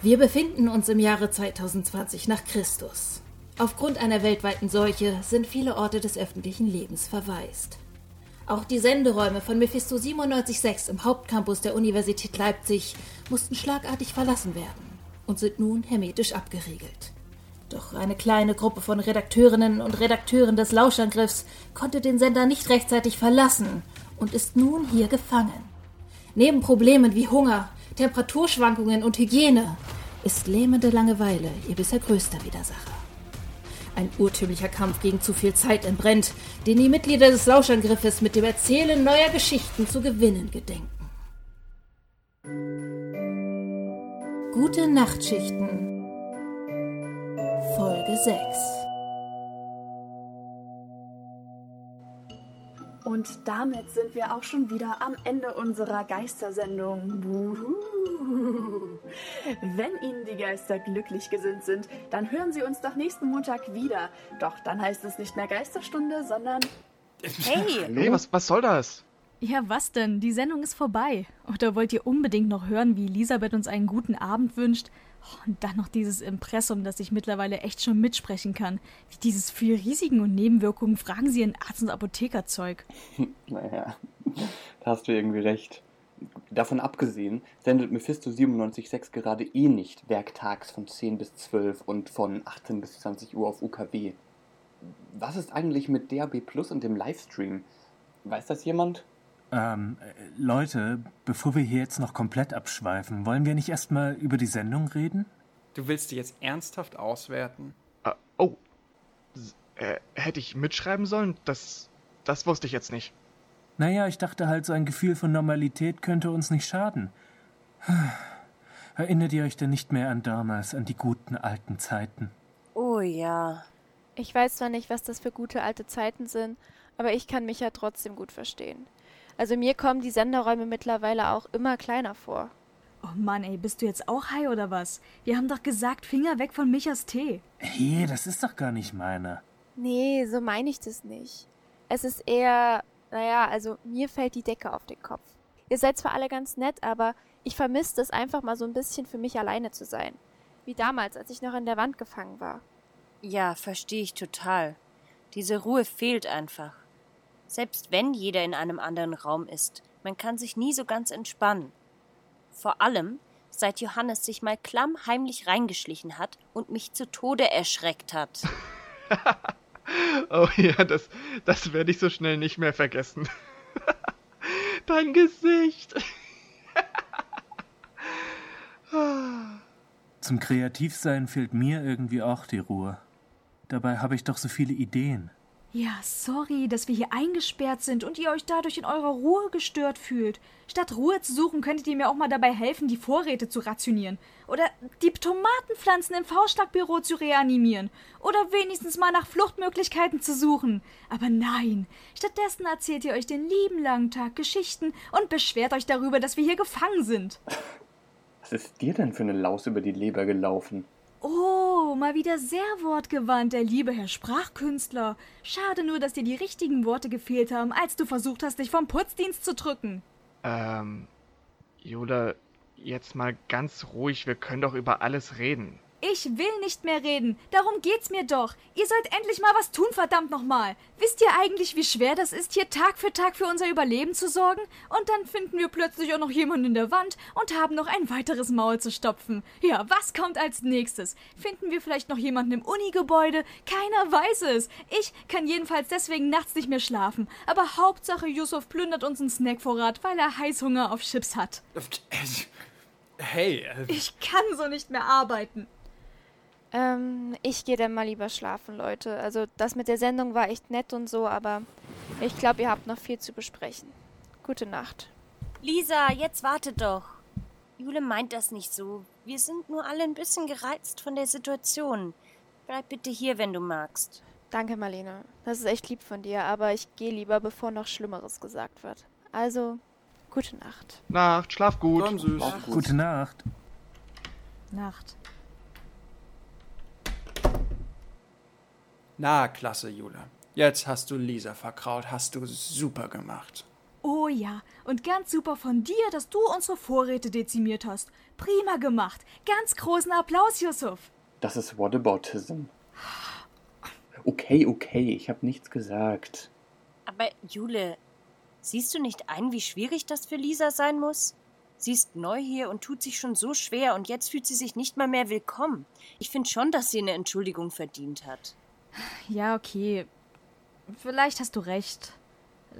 Wir befinden uns im Jahre 2020 nach Christus. Aufgrund einer weltweiten Seuche sind viele Orte des öffentlichen Lebens verwaist. Auch die Senderäume von Mephisto 97.6 im Hauptcampus der Universität Leipzig mussten schlagartig verlassen werden und sind nun hermetisch abgeriegelt. Doch eine kleine Gruppe von Redakteurinnen und Redakteuren des Lauschangriffs konnte den Sender nicht rechtzeitig verlassen und ist nun hier gefangen. Neben Problemen wie Hunger, Temperaturschwankungen und Hygiene ist lähmende Langeweile ihr bisher größter Widersacher. Ein urtümlicher Kampf gegen zu viel Zeit entbrennt, den die Mitglieder des Lauschangriffes mit dem Erzählen neuer Geschichten zu gewinnen gedenken. Gute Nachtschichten Folge 6 Und damit sind wir auch schon wieder am Ende unserer Geistersendung. Buhu. Wenn Ihnen die Geister glücklich gesinnt sind, dann hören Sie uns doch nächsten Montag wieder. Doch dann heißt es nicht mehr Geisterstunde, sondern Hey! Hey, was, was soll das? Ja, was denn? Die Sendung ist vorbei. Oder wollt ihr unbedingt noch hören, wie Elisabeth uns einen guten Abend wünscht? Und dann noch dieses Impressum, das ich mittlerweile echt schon mitsprechen kann. Wie dieses für Risiken und Nebenwirkungen fragen Sie Ihren Arzt- und Apothekerzeug. Naja, da hast du irgendwie recht. Davon abgesehen sendet Mephisto 97.6 gerade eh nicht werktags von 10 bis 12 und von 18 bis 20 Uhr auf UKW. Was ist eigentlich mit DAB Plus und dem Livestream? Weiß das jemand? Ähm, äh, Leute, bevor wir hier jetzt noch komplett abschweifen, wollen wir nicht erstmal über die Sendung reden? Du willst die jetzt ernsthaft auswerten? Äh, oh. Äh, hätte ich mitschreiben sollen? Das, das wusste ich jetzt nicht. Naja, ich dachte halt, so ein Gefühl von Normalität könnte uns nicht schaden. Erinnert ihr euch denn nicht mehr an damals, an die guten alten Zeiten? Oh ja. Ich weiß zwar nicht, was das für gute alte Zeiten sind, aber ich kann mich ja trotzdem gut verstehen. Also mir kommen die Senderäume mittlerweile auch immer kleiner vor. Oh Mann, ey, bist du jetzt auch high oder was? Wir haben doch gesagt, Finger weg von Michas Tee. Hey, das ist doch gar nicht meiner. Nee, so meine ich das nicht. Es ist eher, naja, also mir fällt die Decke auf den Kopf. Ihr seid zwar alle ganz nett, aber ich vermisse es einfach mal so ein bisschen für mich alleine zu sein. Wie damals, als ich noch in der Wand gefangen war. Ja, verstehe ich total. Diese Ruhe fehlt einfach. Selbst wenn jeder in einem anderen Raum ist, man kann sich nie so ganz entspannen. Vor allem, seit Johannes sich mal klammheimlich reingeschlichen hat und mich zu Tode erschreckt hat. Oh ja, das, das werde ich so schnell nicht mehr vergessen. Dein Gesicht. Zum Kreativsein fehlt mir irgendwie auch die Ruhe. Dabei habe ich doch so viele Ideen. Ja, sorry, dass wir hier eingesperrt sind und ihr euch dadurch in eurer Ruhe gestört fühlt. Statt Ruhe zu suchen, könntet ihr mir auch mal dabei helfen, die Vorräte zu rationieren. Oder die Tomatenpflanzen im V-Schlag-Büro zu reanimieren. Oder wenigstens mal nach Fluchtmöglichkeiten zu suchen. Aber nein, stattdessen erzählt ihr euch den lieben langen Tag Geschichten und beschwert euch darüber, dass wir hier gefangen sind. Was ist dir denn für eine Laus über die Leber gelaufen? Oh, mal wieder sehr wortgewandt, der liebe Herr Sprachkünstler. Schade nur, dass dir die richtigen Worte gefehlt haben, als du versucht hast, dich vom Putzdienst zu drücken. Ähm, Yoda, jetzt mal ganz ruhig, wir können doch über alles reden. Ich will nicht mehr reden. Darum geht's mir doch. Ihr sollt endlich mal was tun, verdammt nochmal. Wisst ihr eigentlich, wie schwer das ist, hier Tag für Tag für unser Überleben zu sorgen? Und dann finden wir plötzlich auch noch jemanden in der Wand und haben noch ein weiteres Maul zu stopfen. Ja, was kommt als nächstes? Finden wir vielleicht noch jemanden im Unigebäude? Keiner weiß es. Ich kann jedenfalls deswegen nachts nicht mehr schlafen. Aber Hauptsache, Yusuf plündert uns einen Snackvorrat, weil er Heißhunger auf Chips hat. Hey, äh, Ich kann so nicht mehr arbeiten. Ähm, ich gehe dann mal lieber schlafen, Leute. Also das mit der Sendung war echt nett und so, aber ich glaube, ihr habt noch viel zu besprechen. Gute Nacht. Lisa, jetzt warte doch. Jule meint das nicht so. Wir sind nur alle ein bisschen gereizt von der Situation. Bleib bitte hier, wenn du magst. Danke, Marlene. Das ist echt lieb von dir, aber ich gehe lieber, bevor noch Schlimmeres gesagt wird. Also, gute Nacht. Nacht, schlaf gut. komm süß. Gut. Gute Nacht. Nacht. Na, klasse, Jule. Jetzt hast du Lisa verkraut. Hast du super gemacht. Oh ja, und ganz super von dir, dass du unsere Vorräte dezimiert hast. Prima gemacht. Ganz großen Applaus, Yusuf. Das ist Whataboutism. Okay, okay, ich habe nichts gesagt. Aber Jule, siehst du nicht ein, wie schwierig das für Lisa sein muss? Sie ist neu hier und tut sich schon so schwer und jetzt fühlt sie sich nicht mal mehr willkommen. Ich finde schon, dass sie eine Entschuldigung verdient hat. Ja, okay. Vielleicht hast du recht.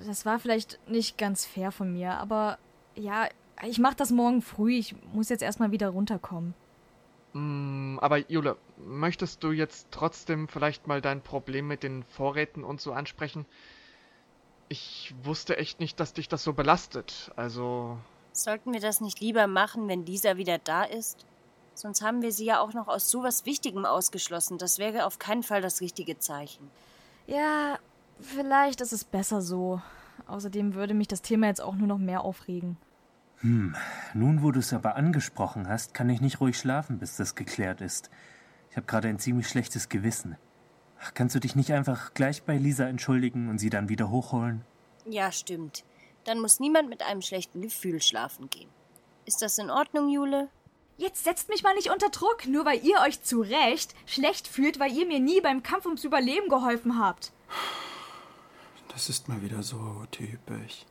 Das war vielleicht nicht ganz fair von mir, aber ja, ich mach das morgen früh. Ich muss jetzt erstmal wieder runterkommen. Mm, aber Jule, möchtest du jetzt trotzdem vielleicht mal dein Problem mit den Vorräten und so ansprechen? Ich wusste echt nicht, dass dich das so belastet. Also. Sollten wir das nicht lieber machen, wenn Lisa wieder da ist? Sonst haben wir sie ja auch noch aus sowas Wichtigem ausgeschlossen. Das wäre auf keinen Fall das richtige Zeichen. Ja, vielleicht ist es besser so. Außerdem würde mich das Thema jetzt auch nur noch mehr aufregen. Hm, nun wo du es aber angesprochen hast, kann ich nicht ruhig schlafen, bis das geklärt ist. Ich habe gerade ein ziemlich schlechtes Gewissen. Ach, kannst du dich nicht einfach gleich bei Lisa entschuldigen und sie dann wieder hochholen? Ja, stimmt. Dann muss niemand mit einem schlechten Gefühl schlafen gehen. Ist das in Ordnung, Jule? Jetzt setzt mich mal nicht unter Druck, nur weil ihr euch zu Recht schlecht fühlt, weil ihr mir nie beim Kampf ums Überleben geholfen habt. Das ist mal wieder so typisch.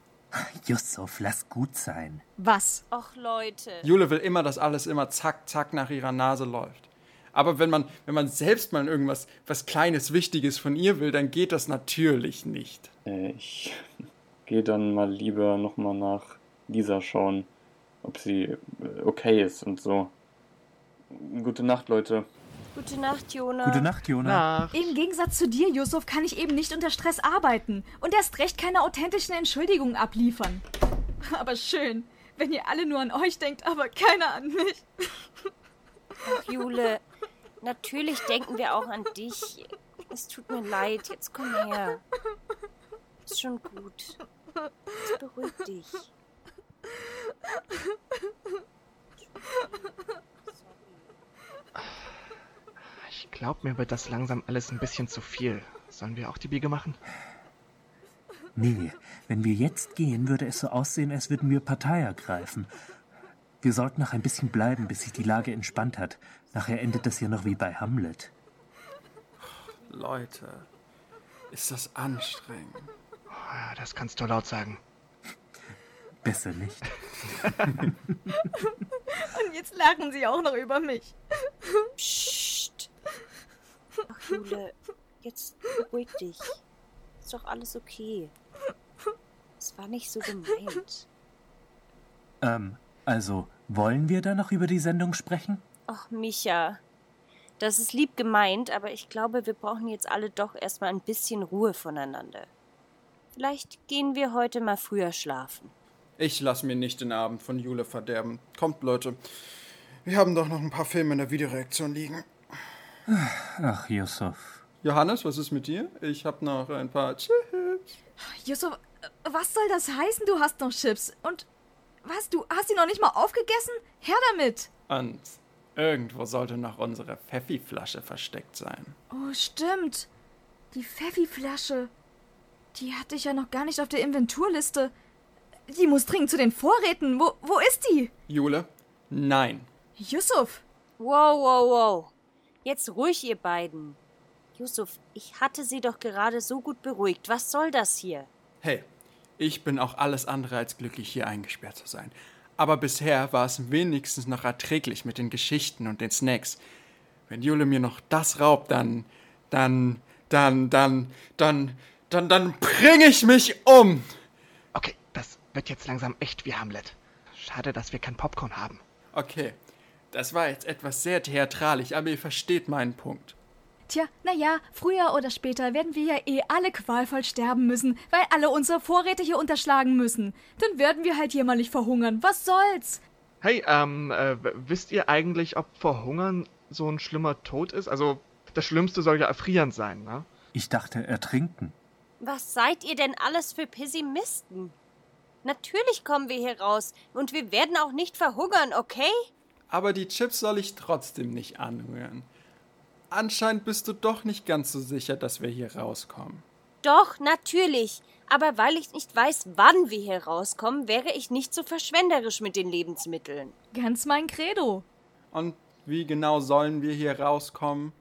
Yusuf, lass gut sein. Was? Och, Leute. Jule will immer, dass alles immer zack, zack nach ihrer Nase läuft. Aber wenn man, wenn man selbst mal irgendwas was Kleines, Wichtiges von ihr will, dann geht das natürlich nicht. Äh, ich gehe dann mal lieber nochmal nach Lisa schauen, ob sie äh, okay ist und so. Gute Nacht, Leute. Gute Nacht, Jona. Gute Nacht, Jona. Nacht. Im Gegensatz zu dir, Yusuf, kann ich eben nicht unter Stress arbeiten und erst recht keine authentischen Entschuldigungen abliefern. Aber schön, wenn ihr alle nur an euch denkt, aber keiner an mich. Ach, Jule, natürlich denken wir auch an dich. Es tut mir leid, jetzt komm her. Ist schon gut. Jetzt beruhig dich. Ich glaube, mir wird das langsam alles ein bisschen zu viel. Sollen wir auch die Biege machen? Nee, wenn wir jetzt gehen, würde es so aussehen, als würden wir Partei ergreifen. Wir sollten noch ein bisschen bleiben, bis sich die Lage entspannt hat. Nachher endet das ja noch wie bei Hamlet. Leute, ist das anstrengend. Ja, das kannst du laut sagen. Besser nicht. Und jetzt lachen sie auch noch über mich. Psst. Ach, Jule, jetzt beruhig dich. Ist doch alles okay. Es war nicht so gemeint. Ähm, also, wollen wir da noch über die Sendung sprechen? Ach, Micha. Das ist lieb gemeint, aber ich glaube, wir brauchen jetzt alle doch erstmal ein bisschen Ruhe voneinander. Vielleicht gehen wir heute mal früher schlafen. Ich lasse mir nicht den Abend von Jule verderben. Kommt, Leute. Wir haben doch noch ein paar Filme in der Videoreaktion liegen. Ach, Yusuf. Johannes, was ist mit dir? Ich habe noch ein paar Chips. Yusuf, was soll das heißen, du hast noch Chips? Und was, du hast sie noch nicht mal aufgegessen? Her damit! Und irgendwo sollte noch unsere Pfeffi-Flasche versteckt sein. Oh, stimmt. Die Pfeffi-Flasche. Die hatte ich ja noch gar nicht auf der Inventurliste. Die muss dringend zu den Vorräten. Wo, wo ist die? Jule? Nein. Yusuf. Wow, wow, wow. Jetzt ruhig, ihr beiden. Yusuf, ich hatte sie doch gerade so gut beruhigt. Was soll das hier? Hey, ich bin auch alles andere als glücklich, hier eingesperrt zu sein. Aber bisher war es wenigstens noch erträglich mit den Geschichten und den Snacks. Wenn Jule mir noch das raubt, dann, dann, dann, dann, dann, dann, dann bring ich mich um. Okay, das wird jetzt langsam echt wie Hamlet. Schade, dass wir kein Popcorn haben. Okay, das war jetzt etwas sehr theatralisch, aber ihr versteht meinen Punkt. Tja, naja, früher oder später werden wir ja eh alle qualvoll sterben müssen, weil alle unsere Vorräte hier unterschlagen müssen. Dann werden wir halt jämmerlich verhungern. Was soll's? Hey, ähm, äh, wisst ihr eigentlich, ob Verhungern so ein schlimmer Tod ist? Also, das Schlimmste soll ja erfrieren sein, ne? Ich dachte, ertrinken. Was seid ihr denn alles für Pessimisten? Natürlich kommen wir hier raus und wir werden auch nicht verhungern, okay? Aber die Chips soll ich trotzdem nicht anrühren. Anscheinend bist du doch nicht ganz so sicher, dass wir hier rauskommen. Doch, natürlich. Aber weil ich nicht weiß, wann wir hier rauskommen, wäre ich nicht so verschwenderisch mit den Lebensmitteln. Ganz mein Credo. Und wie genau sollen wir hier rauskommen?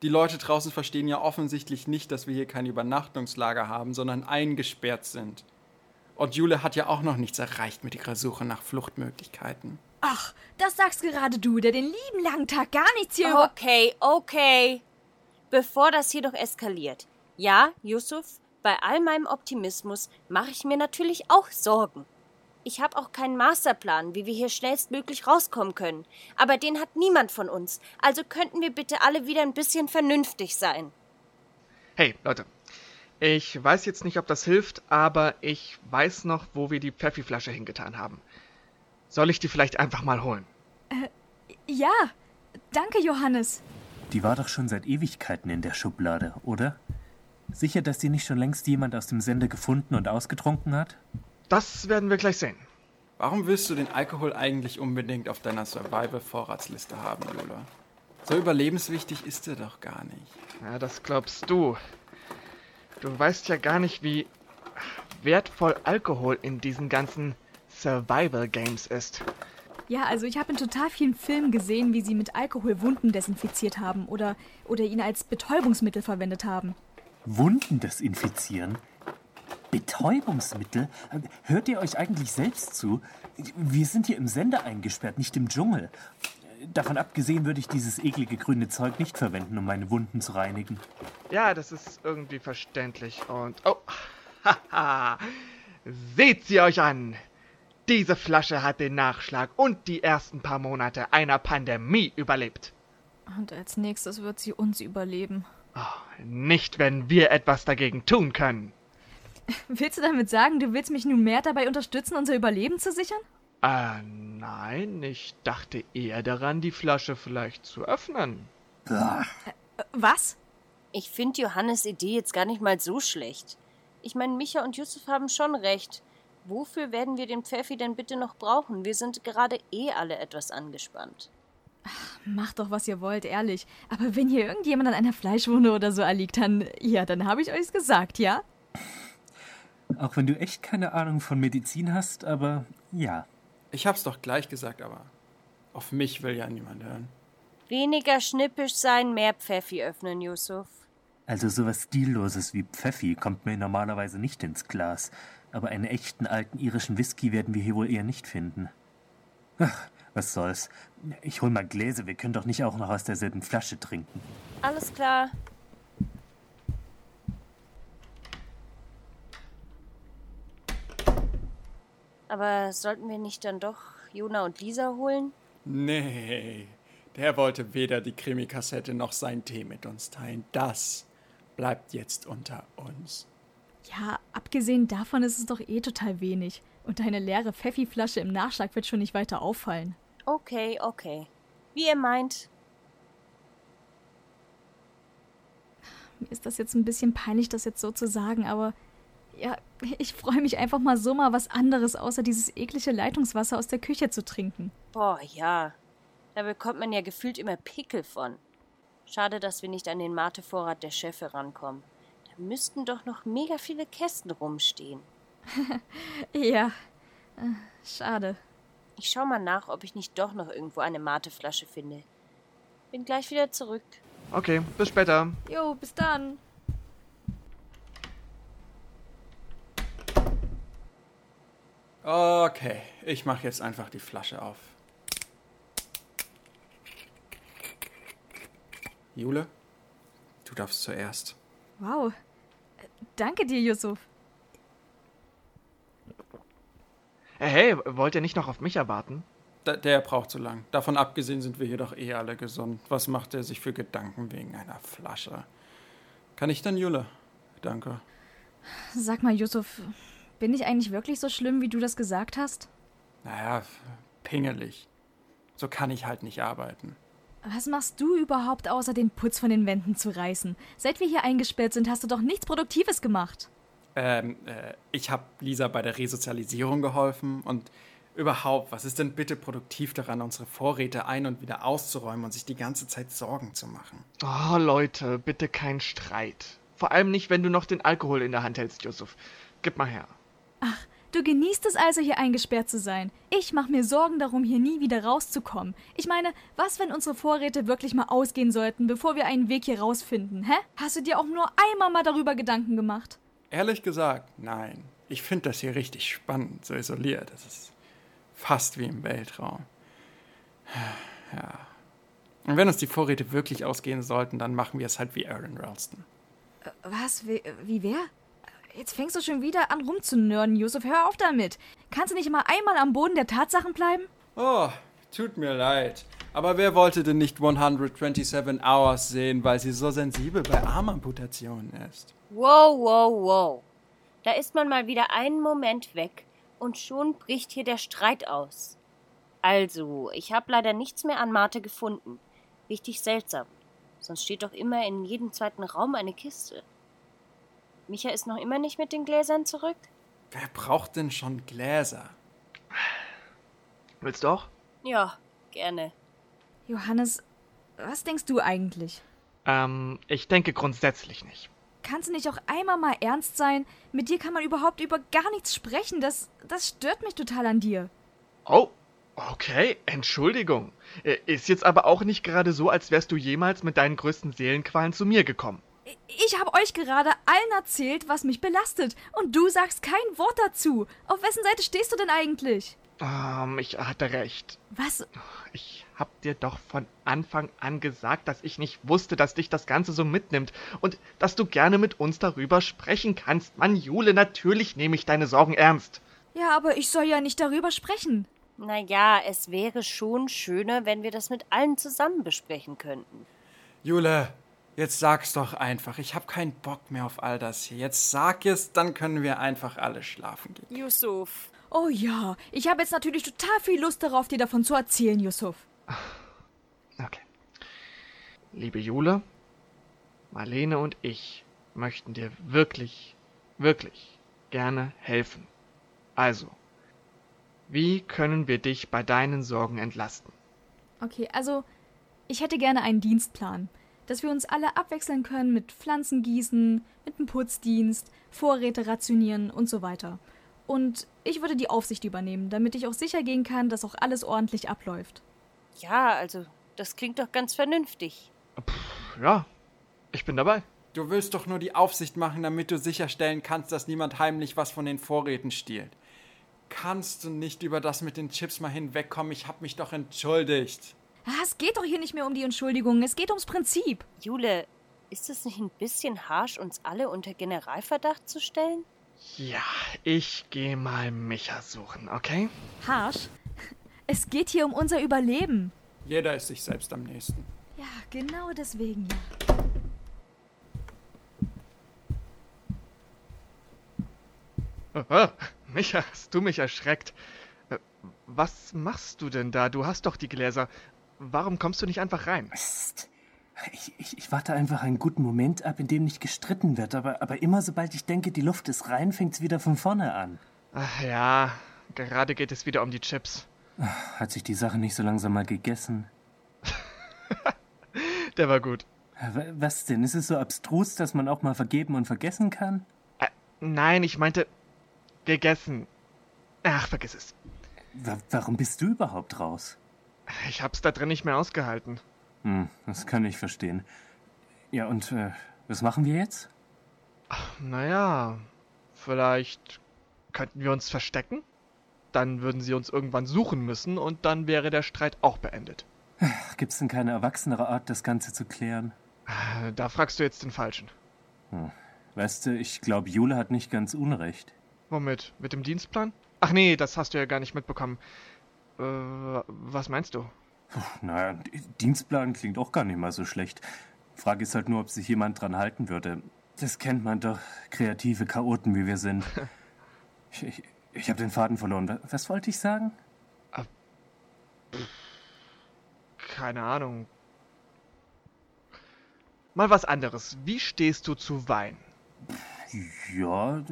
Die Leute draußen verstehen ja offensichtlich nicht, dass wir hier kein Übernachtungslager haben, sondern eingesperrt sind. Und Jule hat ja auch noch nichts erreicht mit ihrer Suche nach Fluchtmöglichkeiten. Ach, das sagst gerade du, der den lieben langen Tag gar nichts hier. Okay, okay. Bevor das hier doch eskaliert. Ja, Yusuf, bei all meinem Optimismus mache ich mir natürlich auch Sorgen. Ich habe auch keinen Masterplan, wie wir hier schnellstmöglich rauskommen können. Aber den hat niemand von uns. Also könnten wir bitte alle wieder ein bisschen vernünftig sein. Hey, Leute. Ich weiß jetzt nicht, ob das hilft, aber ich weiß noch, wo wir die Pfeffiflasche hingetan haben. Soll ich die vielleicht einfach mal holen? Ja, danke, Johannes. Die war doch schon seit Ewigkeiten in der Schublade, oder? Sicher, dass die nicht schon längst jemand aus dem Sender gefunden und ausgetrunken hat? Das werden wir gleich sehen. Warum willst du den Alkohol eigentlich unbedingt auf deiner Survival-Vorratsliste haben, Lola? So überlebenswichtig ist er doch gar nicht. Ja, das glaubst du. Du weißt ja gar nicht, wie wertvoll Alkohol in diesen ganzen Survival Games ist. Ja, also ich habe in total vielen Filmen gesehen, wie sie mit Alkohol Wunden desinfiziert haben oder, oder ihn als Betäubungsmittel verwendet haben. Wunden desinfizieren? Betäubungsmittel? Hört ihr euch eigentlich selbst zu? Wir sind hier im Sender eingesperrt, nicht im Dschungel. Davon abgesehen würde ich dieses eklige grüne Zeug nicht verwenden, um meine Wunden zu reinigen. Ja, das ist irgendwie verständlich. Und. Oh, haha. Seht sie euch an! Diese Flasche hat den Nachschlag und die ersten paar Monate einer Pandemie überlebt. Und als nächstes wird sie uns überleben. Oh, nicht, wenn wir etwas dagegen tun können. Willst du damit sagen, du willst mich nun mehr dabei unterstützen, unser Überleben zu sichern? Äh, nein, ich dachte eher daran, die Flasche vielleicht zu öffnen. Äh, was? Ich finde Johannes Idee jetzt gar nicht mal so schlecht. Ich meine, Micha und Yusuf haben schon recht. Wofür werden wir den Pfeffi denn bitte noch brauchen? Wir sind gerade eh alle etwas angespannt. Macht doch, was ihr wollt, ehrlich. Aber wenn hier irgendjemand an einer Fleischwunde oder so erliegt, dann, ja, dann habe ich euch's gesagt, ja? Auch wenn du echt keine Ahnung von Medizin hast, aber ja. Ich hab's doch gleich gesagt, aber auf mich will ja niemand hören. Weniger schnippisch sein, mehr Pfeffi öffnen, Yusuf. Also sowas Stilloses wie Pfeffi kommt mir normalerweise nicht ins Glas. Aber einen echten alten irischen Whisky werden wir hier wohl eher nicht finden. Ach, was soll's. Ich hol mal Gläser, wir können doch nicht auch noch aus derselben Flasche trinken. Alles klar. Aber sollten wir nicht dann doch Jona und Lisa holen? Nee, der wollte weder die Krimi-Kassette noch sein Tee mit uns teilen. Das bleibt jetzt unter uns. Ja, abgesehen davon ist es doch eh total wenig. Und deine leere Pfeffi-Flasche im Nachschlag wird schon nicht weiter auffallen. Okay, okay. Wie ihr meint. Mir ist das jetzt ein bisschen peinlich, das jetzt so zu sagen, aber ja, ich freue mich einfach mal so mal was anderes, außer dieses eklige Leitungswasser aus der Küche zu trinken. Boah, ja. Da bekommt man ja gefühlt immer Pickel von. Schade, dass wir nicht an den Mate-Vorrat der Chefe rankommen. Da müssten doch noch mega viele Kästen rumstehen. ja, äh, schade. Ich schau mal nach, ob ich nicht doch noch irgendwo eine Mateflasche finde. Bin gleich wieder zurück. Okay, bis später. Jo, bis dann. Okay, ich mache jetzt einfach die Flasche auf. Jule, du darfst zuerst. Wow. Danke dir, Yusuf. Hey, wollt ihr nicht noch auf mich erwarten? Da, der braucht zu lang. Davon abgesehen sind wir hier doch eh alle gesund. Was macht er sich für Gedanken wegen einer Flasche? Kann ich dann, Jule? Danke. Sag mal, Yusuf, bin ich eigentlich wirklich so schlimm, wie du das gesagt hast? Naja, pingelig. So kann ich halt nicht arbeiten. Was machst du überhaupt, außer den Putz von den Wänden zu reißen? Seit wir hier eingesperrt sind, hast du doch nichts Produktives gemacht. Ähm, äh, ich habe Lisa bei der Resozialisierung geholfen und überhaupt, was ist denn bitte produktiv daran, unsere Vorräte ein- und wieder auszuräumen und sich die ganze Zeit Sorgen zu machen? Oh, Leute, bitte kein Streit. Vor allem nicht, wenn du noch den Alkohol in der Hand hältst, Yusuf. Gib mal her. Ach, du genießt es also, hier eingesperrt zu sein. Ich mache mir Sorgen darum, hier nie wieder rauszukommen. Ich meine, was, wenn unsere Vorräte wirklich mal ausgehen sollten, bevor wir einen Weg hier rausfinden, hä? Hast du dir auch nur einmal mal darüber Gedanken gemacht? Ehrlich gesagt, nein. Ich finde das hier richtig spannend, so isoliert. Das ist fast wie im Weltraum. Ja. Und wenn uns die Vorräte wirklich ausgehen sollten, dann machen wir es halt wie Aaron Ralston. Was? Wie, wie wer? Jetzt fängst du schon wieder an rumzunörden, Yusuf. Hör auf damit. Kannst du nicht mal einmal am Boden der Tatsachen bleiben? Oh, tut mir leid. Aber wer wollte denn nicht 127 Hours sehen, weil sie so sensibel bei Armamputationen ist? Wow, wow, wow. Da ist man mal wieder einen Moment weg und schon bricht hier der Streit aus. Also, ich habe leider nichts mehr an Marte gefunden. Richtig seltsam. Sonst steht doch immer in jedem zweiten Raum eine Kiste. Micha ist noch immer nicht mit den Gläsern zurück? Wer braucht denn schon Gläser? Willst du auch? Ja, gerne. Johannes, was denkst du eigentlich? Ähm, ich denke grundsätzlich nicht. Kannst du nicht auch einmal mal ernst sein? Mit dir kann man überhaupt über gar nichts sprechen. Das, das stört mich total an dir. Oh, okay, Entschuldigung. Äh, Ist jetzt aber auch nicht gerade so, als wärst du jemals mit deinen größten Seelenqualen zu mir gekommen. Ich habe euch gerade allen erzählt, was mich belastet. Und du sagst kein Wort dazu. Auf wessen Seite stehst du denn eigentlich? Ähm, ich hatte recht. Was? Ich hab dir doch von Anfang an gesagt, dass ich nicht wusste, dass dich das Ganze so mitnimmt und dass du gerne mit uns darüber sprechen kannst. Mann, Jule, natürlich nehme ich deine Sorgen ernst. Ja, aber ich soll ja nicht darüber sprechen. Naja, es wäre schon schöner, wenn wir das mit allen zusammen besprechen könnten. Jule, jetzt sag's doch einfach. Ich habe keinen Bock mehr auf all das hier. Jetzt sag es, dann können wir einfach alle schlafen gehen. Yusuf. Oh ja, ich habe jetzt natürlich total viel Lust darauf, dir davon zu erzählen, Yusuf. Okay. Liebe Jule, Marlene und ich möchten dir wirklich, wirklich gerne helfen. Also, wie können wir dich bei deinen Sorgen entlasten? Okay, also ich hätte gerne einen Dienstplan, dass wir uns alle abwechseln können mit Pflanzen gießen, mit dem Putzdienst, Vorräte rationieren und so weiter. Und ich würde die Aufsicht übernehmen, damit ich auch sicher gehen kann, dass auch alles ordentlich abläuft. Ja, also, das klingt doch ganz vernünftig. Ja, ich bin dabei. Du willst doch nur die Aufsicht machen, damit du sicherstellen kannst, dass niemand heimlich was von den Vorräten stiehlt. Kannst du nicht über das mit den Chips mal hinwegkommen? Ich hab mich doch entschuldigt. Ah, es geht doch hier nicht mehr um die Entschuldigung, es geht ums Prinzip. Jule, ist es nicht ein bisschen harsch, uns alle unter Generalverdacht zu stellen? Ja, ich gehe mal Micha suchen, okay? Harsch? Es geht hier um unser Überleben. Jeder ist sich selbst am nächsten. Ja, genau deswegen. Oh, Micha, hast du mich erschreckt. Äh, Was machst du denn da? Du hast doch die Gläser. Warum kommst du nicht einfach rein? Psst. Ich, ich, ich warte einfach einen guten Moment ab, in dem nicht gestritten wird, aber, aber immer sobald ich denke, die Luft ist rein, fängt's wieder von vorne an. Ach ja, gerade geht es wieder um die Chips. Hat sich die Sache nicht so langsam mal gegessen? Der war gut. Was denn? Ist es so abstrus, dass man auch mal vergeben und vergessen kann? Äh, nein, ich meinte gegessen. Ach, vergiss es. Wa warum bist du überhaupt raus? Ich hab's da drin nicht mehr ausgehalten. Hm, das kann ich verstehen. Ja, und äh, was machen wir jetzt? Naja, vielleicht könnten wir uns verstecken? Dann würden sie uns irgendwann suchen müssen und dann wäre der Streit auch beendet. Gibt's denn keine erwachsenere Art, das Ganze zu klären? Äh, Da fragst du jetzt den Falschen. Weißt du, ich glaube, Jule hat nicht ganz unrecht. Womit? Mit dem Dienstplan? Ach nee, das hast du ja gar nicht mitbekommen. Äh, was meinst du? Naja, Dienstplan klingt auch gar nicht mal so schlecht. Frage ist halt nur, ob sich jemand dran halten würde. Das kennt man doch, kreative Chaoten, wie wir sind. Ich, ich, ich habe den Faden verloren. Wa- Was wollte ich sagen? Keine Ahnung. Mal was anderes. Wie stehst du zu Wein? Ja,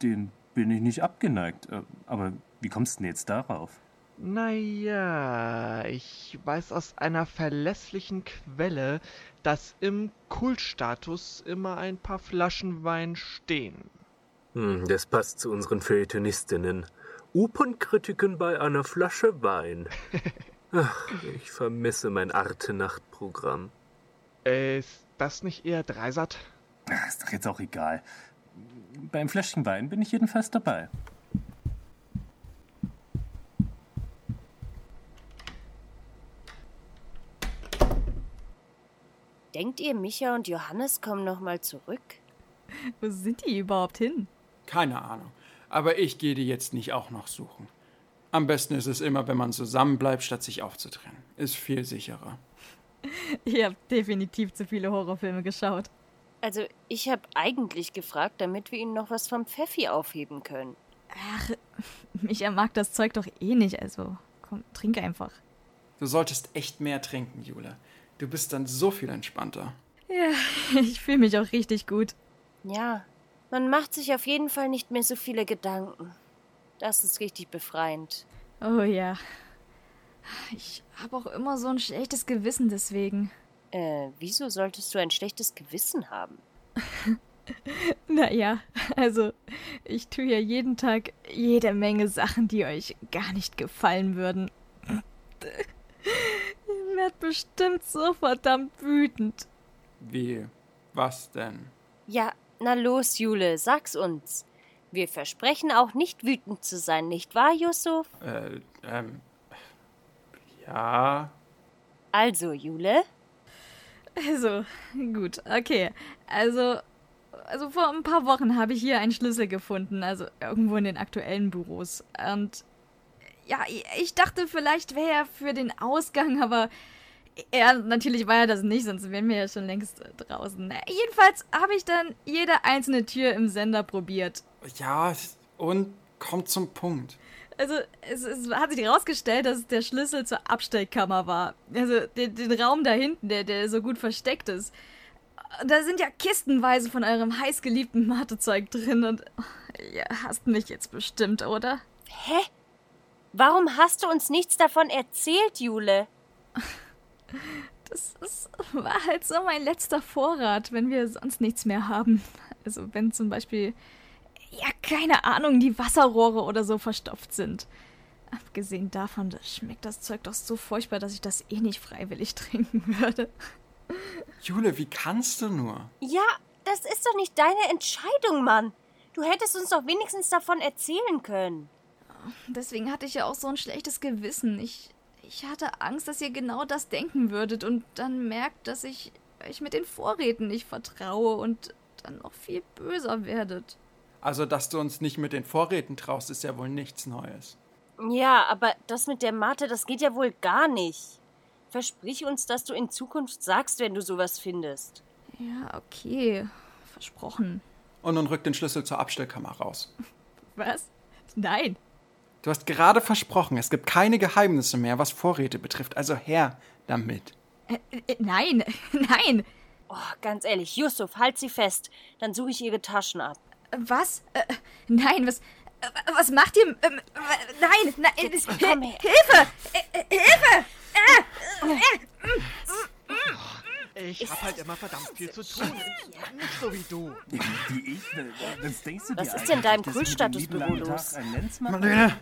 den bin ich nicht abgeneigt. Äh, Aber wie kommst du denn jetzt darauf? Naja, ich weiß aus einer verlässlichen Quelle, dass im Kultstatus immer ein paar Flaschen Wein stehen. Hm, das passt zu unseren Feuilletonistinnen. Opernkritiken bei einer Flasche Wein. Ach, ich vermisse mein Arte-Nacht-Programm. Ist das nicht eher Dreisat? Ist doch jetzt auch egal. Beim Fläschchen Wein bin ich jedenfalls dabei. Denkt ihr, Micha und Johannes kommen nochmal zurück? Wo sind die überhaupt hin? Keine Ahnung. Aber ich gehe die jetzt nicht auch noch suchen. Am besten ist es immer, wenn man zusammenbleibt, statt sich aufzutrennen. Ist viel sicherer. Ihr habt definitiv zu viele Horrorfilme geschaut. Also, ich habe eigentlich gefragt, damit wir ihnen noch was vom Pfeffi aufheben können. Ach, Micha mag das Zeug doch eh nicht, also komm, trink einfach. Du solltest echt mehr trinken, Jule. Du bist dann so viel entspannter. Ja, ich fühle mich auch richtig gut. Ja, man macht sich auf jeden Fall nicht mehr so viele Gedanken. Das ist richtig befreiend. Oh ja. Ich habe auch immer so ein schlechtes Gewissen deswegen. Äh, wieso solltest du ein schlechtes Gewissen haben? Naja, also ich tue ja jeden Tag jede Menge Sachen, die euch gar nicht gefallen würden. Werdet bestimmt so verdammt wütend. Wie? Was denn? Ja, na los, Jule, sag's uns. Wir versprechen auch nicht wütend zu sein, nicht wahr, Yusuf? Äh, ähm. Ja. Also, Jule? Also, gut, okay. Also, also vor ein paar Wochen habe ich hier einen Schlüssel gefunden, also irgendwo in den aktuellen Büros. Und ja, ich dachte, vielleicht wäre er für den Ausgang, aber ja, natürlich war er das nicht, sonst wären wir ja schon längst draußen. Jedenfalls habe ich dann jede einzelne Tür im Sender probiert. Ja, und kommt zum Punkt. Also, es, es hat sich herausgestellt, dass es der Schlüssel zur Abstellkammer war. Also, den, den Raum da hinten, der, der so gut versteckt ist. Da sind ja kistenweise von eurem heißgeliebten Matezeug drin und ihr hasst mich jetzt bestimmt, oder? Hä? Warum hast du uns nichts davon erzählt, Jule? Das ist, war halt so mein letzter Vorrat, wenn wir sonst nichts mehr haben. Also, wenn zum Beispiel, ja, keine Ahnung, die Wasserrohre oder so verstopft sind. Abgesehen davon, das schmeckt das Zeug doch so furchtbar, dass ich das eh nicht freiwillig trinken würde. Jule, wie kannst du nur? Ja, das ist doch nicht deine Entscheidung, Mann. Du hättest uns doch wenigstens davon erzählen können. Deswegen hatte ich ja auch so ein schlechtes Gewissen. Ich, ich hatte Angst, dass ihr genau das denken würdet und dann merkt, dass ich euch mit den Vorräten nicht vertraue und dann noch viel böser werdet. Also, dass du uns nicht mit den Vorräten traust, ist ja wohl nichts Neues. Ja, aber das mit der Mate, das geht ja wohl gar nicht. Versprich uns, dass du in Zukunft sagst, wenn du sowas findest. Ja, okay. Versprochen. Und nun rück den Schlüssel zur Abstellkammer raus. Was? Nein. Du hast gerade versprochen, es gibt keine Geheimnisse mehr, was Vorräte betrifft. Also her damit. Äh, äh, nein, nein. Oh, ganz ehrlich, Yusuf, halt sie fest. Dann suche ich ihre Taschen ab. Was? Äh, nein, was. äh, Was macht ihr? Ähm, äh, nein, nein. äh, komm her. Hilfe! Äh, äh, Hilfe! Ich hab halt immer verdammt viel zu tun. Nicht so wie du. Wie ich? Was denkst du Was dir ist denn lieben langen los?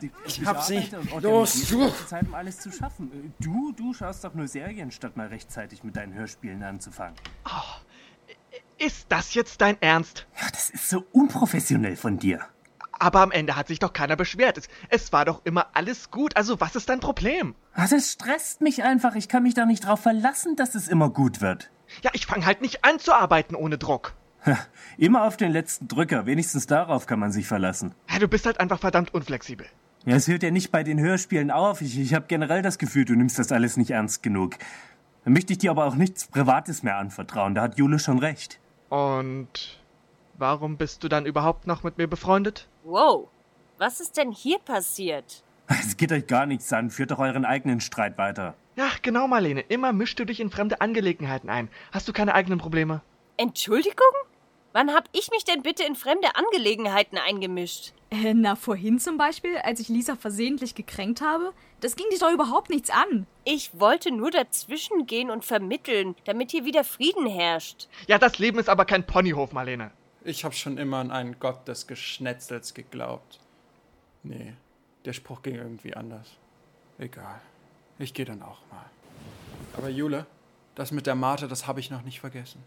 Die- ich die hab sie. Los, du. die Zeit, um alles zu schaffen. Äh, Du, du schaust doch nur Serien, statt mal rechtzeitig mit deinen Hörspielen anzufangen. Ist das jetzt dein Ernst? Ja, das ist so unprofessionell von dir. Aber am Ende hat sich doch keiner beschwert. Es, es war doch immer alles gut. Also was ist dein Problem? Ah, Das stresst mich einfach. Ich kann mich da nicht drauf verlassen, dass es immer gut wird. Ja, ich fange halt nicht an zu arbeiten ohne Druck. Immer auf den letzten Drücker. Wenigstens darauf kann man sich verlassen. Ja, du bist halt einfach verdammt unflexibel. Ja, es hört ja nicht bei den Hörspielen auf. Ich, ich habe generell das Gefühl, du nimmst das alles nicht ernst genug. Dann möchte ich dir aber auch nichts Privates mehr anvertrauen. Da hat Jule schon recht. Und warum bist du dann überhaupt noch mit mir befreundet? Wow, was ist denn hier passiert? Es geht euch gar nichts an. Führt doch euren eigenen Streit weiter. Ja, genau, Marlene. Immer mischst du dich in fremde Angelegenheiten ein. Hast du keine eigenen Probleme? Entschuldigung? Wann hab ich mich denn bitte in fremde Angelegenheiten eingemischt? Äh, na, vorhin zum Beispiel, als ich Lisa versehentlich gekränkt habe? Das ging dich doch überhaupt nichts an. Ich wollte nur dazwischen gehen und vermitteln, damit hier wieder Frieden herrscht. Ja, das Leben ist aber kein Ponyhof, Marlene. Ich habe schon immer an einen Gott des Geschnetzels geglaubt. Nee, der Spruch ging irgendwie anders. Egal. Ich gehe dann auch mal. Aber Jule, das mit der Mate, das habe ich noch nicht vergessen.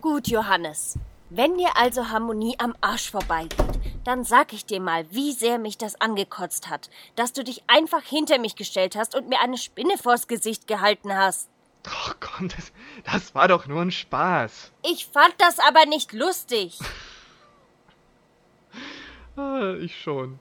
Gut, Johannes. Wenn dir also Harmonie am Arsch vorbeigeht, dann sag ich dir mal, wie sehr mich das angekotzt hat, dass du dich einfach hinter mich gestellt hast und mir eine Spinne vors Gesicht gehalten hast. Ach komm, das, das war doch nur ein Spaß. Ich fand das aber nicht lustig. Ah, ich schon.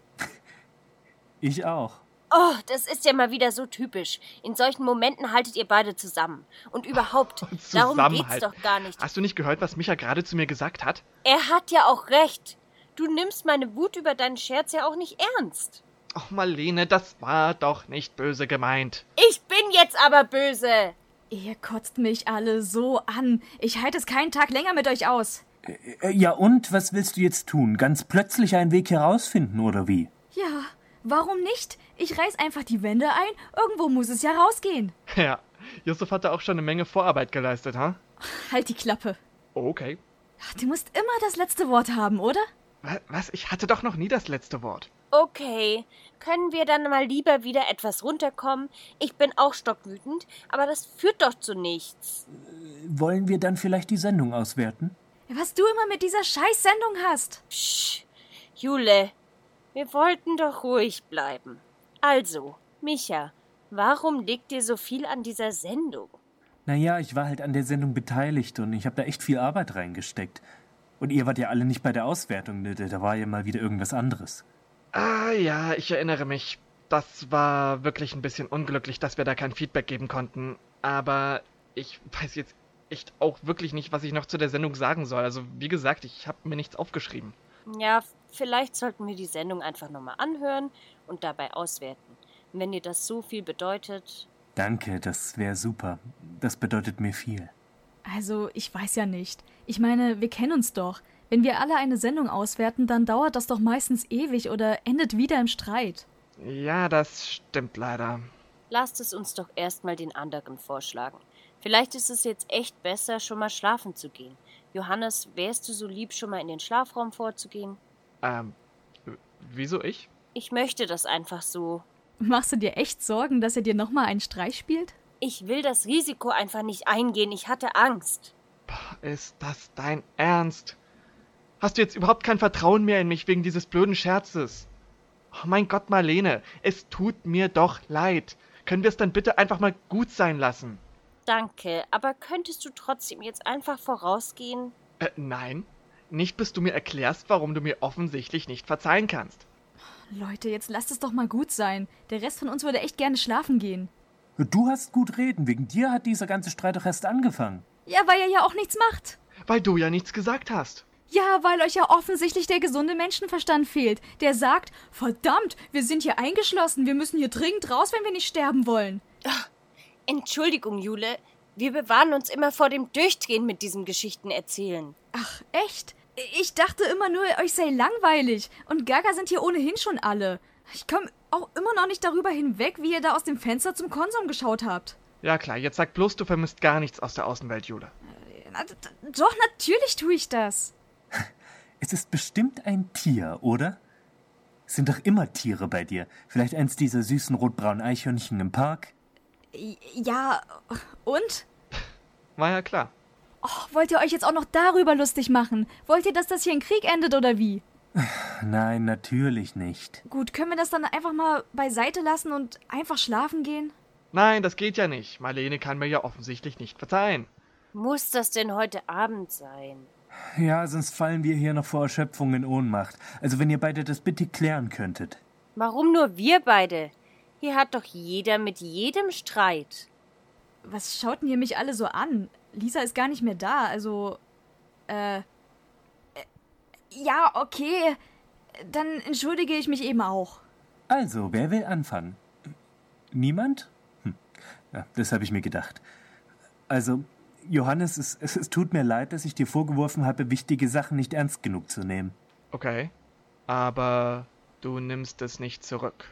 Ich auch. Oh, das ist ja mal wieder so typisch. In solchen Momenten haltet ihr beide zusammen. Und überhaupt, darum geht's doch gar nicht. Hast du nicht gehört, was Micha gerade zu mir gesagt hat? Er hat ja auch recht. Du nimmst meine Wut über deinen Scherz ja auch nicht ernst. Ach, Marlene, das war doch nicht böse gemeint. Ich bin jetzt aber böse. Ihr kotzt mich alle so an. Ich halte es keinen Tag länger mit euch aus. Äh, Ja, und was willst du jetzt tun? Ganz plötzlich einen Weg herausfinden, oder wie? Ja, warum nicht? Ich reiß einfach die Wände ein. Irgendwo muss es ja rausgehen. Ja, Yusuf hat da auch schon eine Menge Vorarbeit geleistet, ha? Halt die Klappe. Okay. Du musst immer das letzte Wort haben, oder? Wa- Was? Ich hatte doch noch nie das letzte Wort. Okay, können wir dann mal lieber wieder etwas runterkommen? Ich bin auch stockwütend, aber das führt doch zu nichts. Wollen wir dann vielleicht die Sendung auswerten? Was du immer mit dieser Scheißsendung hast. Psch, Jule, wir wollten doch ruhig bleiben. Also, Micha, warum liegt dir so viel an dieser Sendung? Naja, ich war halt an der Sendung beteiligt und ich habe da echt viel Arbeit reingesteckt. Und ihr wart ja alle nicht bei der Auswertung, ne? da war ja mal wieder irgendwas anderes. Ah ja, ich erinnere mich. Das war wirklich ein bisschen unglücklich, dass wir da kein Feedback geben konnten. Aber ich weiß jetzt echt auch wirklich nicht, was ich noch zu der Sendung sagen soll. Also wie gesagt, ich habe mir nichts aufgeschrieben. Ja, vielleicht sollten wir die Sendung einfach nochmal anhören und dabei auswerten. Wenn dir das so viel bedeutet. Danke, das wäre super. Das bedeutet mir viel. Also, ich weiß ja nicht. Ich meine, wir kennen uns doch. Wenn wir alle eine Sendung auswerten, dann dauert das doch meistens ewig oder endet wieder im Streit. Ja, das stimmt leider. Lasst es uns doch erstmal den anderen vorschlagen. Vielleicht ist es jetzt echt besser, schon mal schlafen zu gehen. Johannes, wärst du so lieb, schon mal in den Schlafraum vorzugehen? Ähm, wieso ich? Ich möchte das einfach so. Machst du dir echt Sorgen, dass er dir nochmal einen Streich spielt? Ich will das Risiko einfach nicht eingehen. Ich hatte Angst. Ist das dein Ernst? Hast du jetzt überhaupt kein Vertrauen mehr in mich wegen dieses blöden Scherzes? Oh mein Gott, Marlene, es tut mir doch leid. Können wir es dann bitte einfach mal gut sein lassen? Danke, aber könntest du trotzdem jetzt einfach vorausgehen? Äh, nein. Nicht bis du mir erklärst, warum du mir offensichtlich nicht verzeihen kannst. Leute, jetzt lasst es doch mal gut sein. Der Rest von uns würde echt gerne schlafen gehen. Du hast gut reden, wegen dir hat dieser ganze Streit doch erst angefangen. Ja, weil er ja auch nichts macht. Weil du ja nichts gesagt hast. Ja, weil euch ja offensichtlich der gesunde Menschenverstand fehlt. Der sagt, verdammt, wir sind hier eingeschlossen, wir müssen hier dringend raus, wenn wir nicht sterben wollen. Entschuldigung, Jule. Wir bewahren uns immer vor dem Durchdrehen mit diesem Geschichtenerzählen. Ach, echt? Ich dachte immer nur, euch sei langweilig. Und Gaga sind hier ohnehin schon alle. Ich komme auch immer noch nicht darüber hinweg, wie ihr da aus dem Fenster zum Konsum geschaut habt. Ja klar, jetzt sag bloß, du vermisst gar nichts aus der Außenwelt, Jule. Na, d- d- Doch, natürlich tue ich das. Es ist bestimmt ein Tier, oder? Es sind doch immer Tiere bei dir. Vielleicht eins dieser süßen rotbraunen Eichhörnchen im Park? Ja, und? War ja klar. Oh, wollt ihr euch jetzt auch noch darüber lustig machen? Wollt ihr, dass das hier in Krieg endet oder wie? Nein, natürlich nicht. Gut, können wir das dann einfach mal beiseite lassen und einfach schlafen gehen? Nein, das geht ja nicht. Marlene kann mir ja offensichtlich nicht verzeihen. Muss das denn heute Abend sein? Ja, sonst fallen wir hier noch vor Erschöpfung in Ohnmacht. Also wenn ihr beide das bitte klären könntet. Warum nur wir beide? Hier hat doch jeder mit jedem Streit. Was schauten ihr mich alle so an? Lisa ist gar nicht mehr da, also. Äh. Ja, okay. Dann entschuldige ich mich eben auch. Also, wer will anfangen? Niemand? Hm. Ja, das habe ich mir gedacht. Also, Johannes, es, es, es tut mir leid, dass ich dir vorgeworfen habe, wichtige Sachen nicht ernst genug zu nehmen. Okay. Aber du nimmst es nicht zurück.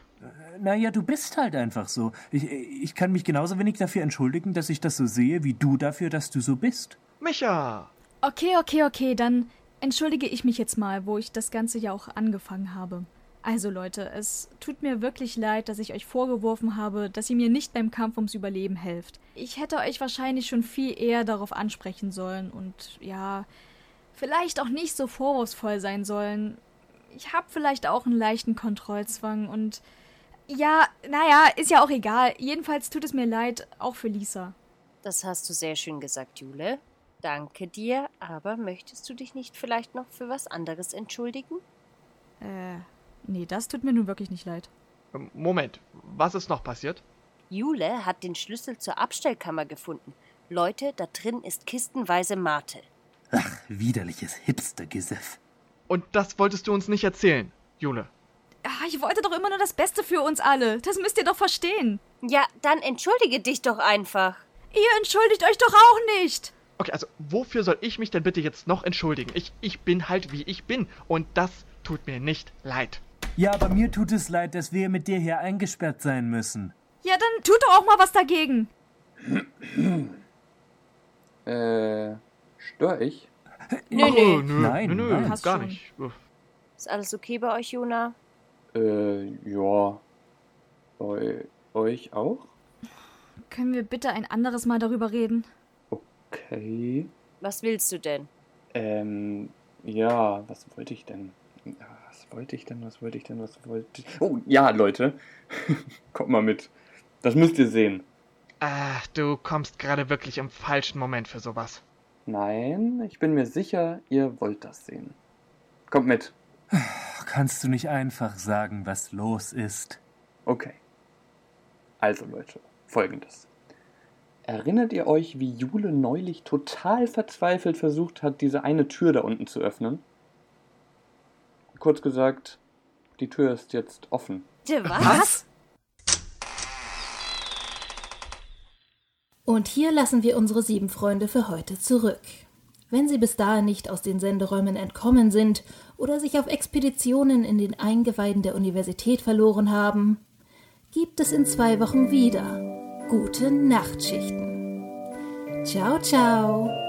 Naja, du bist halt einfach so. Ich, ich kann mich genauso wenig dafür entschuldigen, dass ich das so sehe, wie du dafür, dass du so bist. Micha! Okay, okay, okay, dann entschuldige ich mich jetzt mal, wo ich das Ganze ja auch angefangen habe. Also Leute, es tut mir wirklich leid, dass ich euch vorgeworfen habe, dass ihr mir nicht beim Kampf ums Überleben helft. Ich hätte euch wahrscheinlich schon viel eher darauf ansprechen sollen und ja, vielleicht auch nicht so vorwurfsvoll sein sollen. Ich habe vielleicht auch einen leichten Kontrollzwang und ja, naja, ist ja auch egal. Jedenfalls tut es mir leid, auch für Lisa. Das hast du sehr schön gesagt, Jule. Danke dir, aber möchtest du dich nicht vielleicht noch für was anderes entschuldigen? Äh, nee, das tut mir nun wirklich nicht leid. Ähm, Moment, was ist noch passiert? Jule hat den Schlüssel zur Abstellkammer gefunden. Leute, da drin ist kistenweise Mate. Ach, widerliches Hipstergesöff. Und das wolltest du uns nicht erzählen, Jule. Ah, ich wollte doch immer nur das Beste für uns alle. Das müsst ihr doch verstehen. Ja, dann entschuldige dich doch einfach. Ihr entschuldigt euch doch auch nicht. Okay, also wofür soll ich mich denn bitte jetzt noch entschuldigen? Ich, ich bin halt wie ich bin und das tut mir nicht leid. Ja, aber mir tut es leid, dass wir mit dir hier eingesperrt sein müssen. Ja, dann tut doch auch mal was dagegen. Äh, stör ich? Nö, Oh, nö. nö, Nein, nö, nö, nein. Passt gar schon. nicht. Uff. Ist alles okay bei euch, Jona? Äh, ja. Bei euch auch? Können wir bitte ein anderes Mal darüber reden? Okay. Was willst du denn? Ähm, ja, was wollte ich denn? Was wollte ich denn? Was wollte ich denn? Was wollte ich? Oh, ja, Leute. Kommt mal mit. Das müsst ihr sehen. Ah, du kommst gerade wirklich im falschen Moment für sowas. Nein, ich bin mir sicher, ihr wollt das sehen. Kommt mit. Kannst du nicht einfach sagen, was los ist? Okay. Also Leute, folgendes. Erinnert ihr euch, wie Jule neulich total verzweifelt versucht hat, diese eine Tür da unten zu öffnen? Kurz gesagt, die Tür ist jetzt offen. Was? Und hier lassen wir unsere sieben Freunde für heute zurück. Wenn sie bis dahin nicht aus den Senderäumen entkommen sind oder sich auf Expeditionen in den Eingeweiden der Universität verloren haben, gibt es in zwei Wochen wieder gute Nachtschichten. Ciao, ciao.